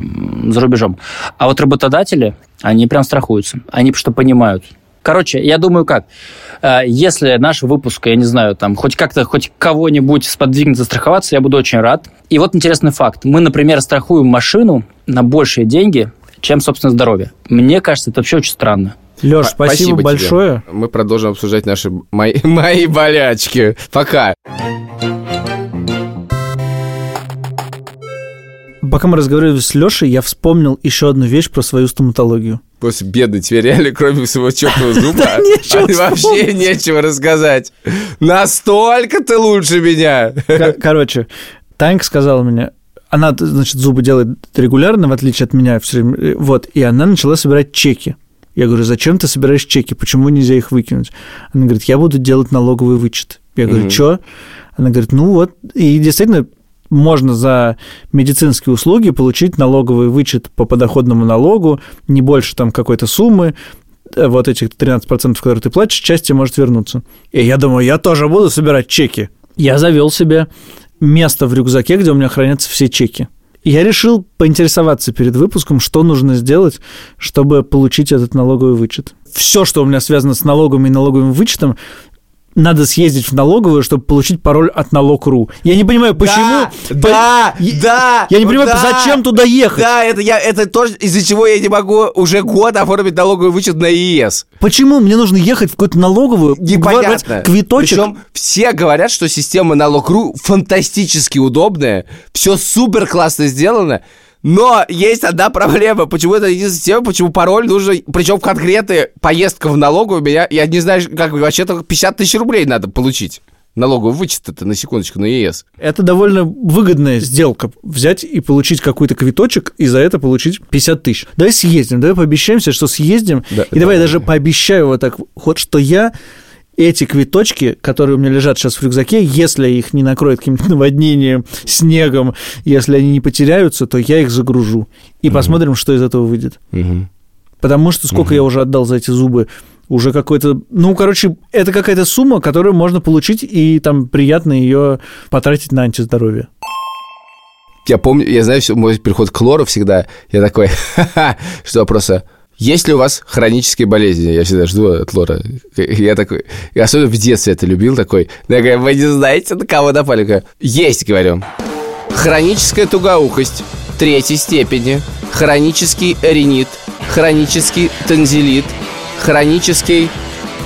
за рубежом. А вот работодатели, они прям страхуются. Они что понимают, Короче, я думаю как. Э, если наш выпуск, я не знаю, там хоть как-то, хоть кого-нибудь сподвигнет застраховаться, я буду очень рад. И вот интересный факт. Мы, например, страхуем машину на большие деньги, чем, собственно, здоровье. Мне кажется, это вообще очень странно. Леш, спасибо, спасибо большое. Тебе. Мы продолжим обсуждать наши мои, мои болячки. Пока. Пока мы разговаривали с Лешей, я вспомнил еще одну вещь про свою стоматологию. После бедный, тебе реально, кроме своего чертового зуба, вообще нечего рассказать. Настолько ты лучше меня. Короче, Танька сказала мне, она, значит, зубы делает регулярно, в отличие от меня все время. Э, вот, и она начала собирать чеки. Я говорю, зачем ты собираешь чеки? Почему нельзя их выкинуть? Она говорит, я буду делать налоговый вычет. Я говорю, что? Она говорит, ну вот. И действительно, можно за медицинские услуги получить налоговый вычет по подоходному налогу, не больше там какой-то суммы, э, вот этих 13%, которые ты платишь, часть тебе может вернуться. И я думаю, я тоже буду собирать чеки. Я завел себе место в рюкзаке, где у меня хранятся все чеки. И я решил поинтересоваться перед выпуском, что нужно сделать, чтобы получить этот налоговый вычет. Все, что у меня связано с налогом и налоговым вычетом, надо съездить в налоговую, чтобы получить пароль от налог.ру. Я не понимаю, почему... Да, по... да, Я не понимаю, да, зачем туда ехать. Да, это, я, это тоже, из-за чего я не могу уже год оформить налоговый вычет на ИС. Почему мне нужно ехать в какую-то налоговую, Непонятно. квиточек? Причем все говорят, что система налог.ру фантастически удобная, все супер классно сделано, но есть одна проблема. Почему это единственная система, почему пароль нужен, причем в конкретной поездка в налоговую меня, я не знаю, как вообще-то 50 тысяч рублей надо получить. Налоговый вычет это на секундочку на ЕС. Это довольно выгодная сделка. Взять и получить какой-то квиточек, и за это получить 50 тысяч. Давай съездим, давай пообещаемся, что съездим. Да, и давай я даже пообещаю вот так, вот что я эти квиточки, которые у меня лежат сейчас в рюкзаке, если их не накроет каким-то наводнением, снегом, если они не потеряются, то я их загружу. И посмотрим, что из этого выйдет. Мгм. Потому что сколько я уже отдал за эти зубы, уже какой-то... Ну, короче, это какая-то сумма, которую можно получить, и там приятно ее потратить на антиздоровье. Я помню, я знаю, что мой приход к лору всегда, я такой, что просто... Есть ли у вас хронические болезни? Я всегда жду от Лора. Я такой, я особенно в детстве это любил, такой. Я говорю, вы не знаете, на кого напали? Я говорю, Есть, говорю. Хроническая тугоухость третьей степени, хронический ринит, хронический танзелит, хронический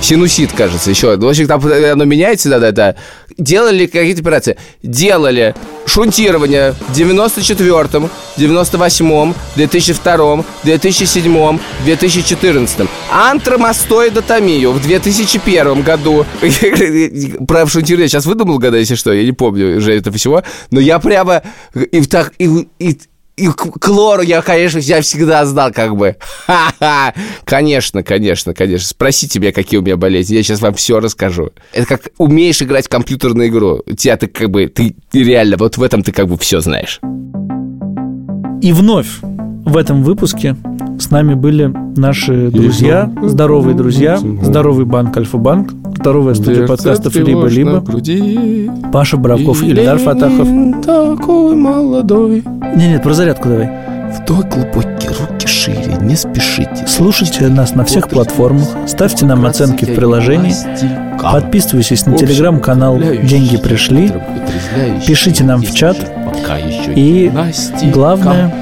синусит, кажется, еще. В общем, там оно меняется иногда, да. Делали какие-то операции? Делали шунтирование в 94-м, 98-м, 2002-м, 2007-м, 2014-м. Антромастоидотомию в 2001 году. Про шунтирование сейчас выдумал года, если что, я не помню уже этого всего. Но я прямо и так... И, и, и к, к лору я, конечно, я всегда знал, как бы. Ха-ха. Конечно, конечно, конечно. Спросите меня, какие у меня болезни. Я сейчас вам все расскажу. Это как умеешь играть в компьютерную игру. У тебя ты как бы, ты реально, вот в этом ты как бы все знаешь. И вновь в этом выпуске с нами были наши друзья, здоровые друзья, здоровый банк Альфа-банк, здоровая студия подкастов «Либо-либо», Паша Бравков, Ильдар Фатахов. такой молодой. Не, нет, про зарядку давай. Вдоль глубокие руки шире, не спешите. Слушайте нас на всех платформах, ставьте нам оценки в приложении, подписывайтесь на телеграм-канал «Деньги пришли», пишите нам в чат, и главное,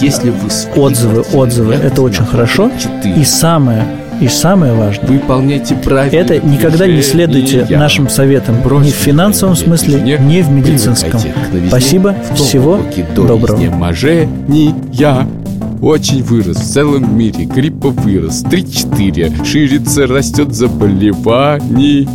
если вы отзывы, отзывы, это очень хорошо. И самое, и самое важное, выполняйте правильно. это никогда не следуйте нашим советам ни в финансовом смысле, ни в медицинском. Спасибо, всего доброго. я очень вырос в целом мире. Гриппа вырос. 3-4. Ширится, растет заболеваний.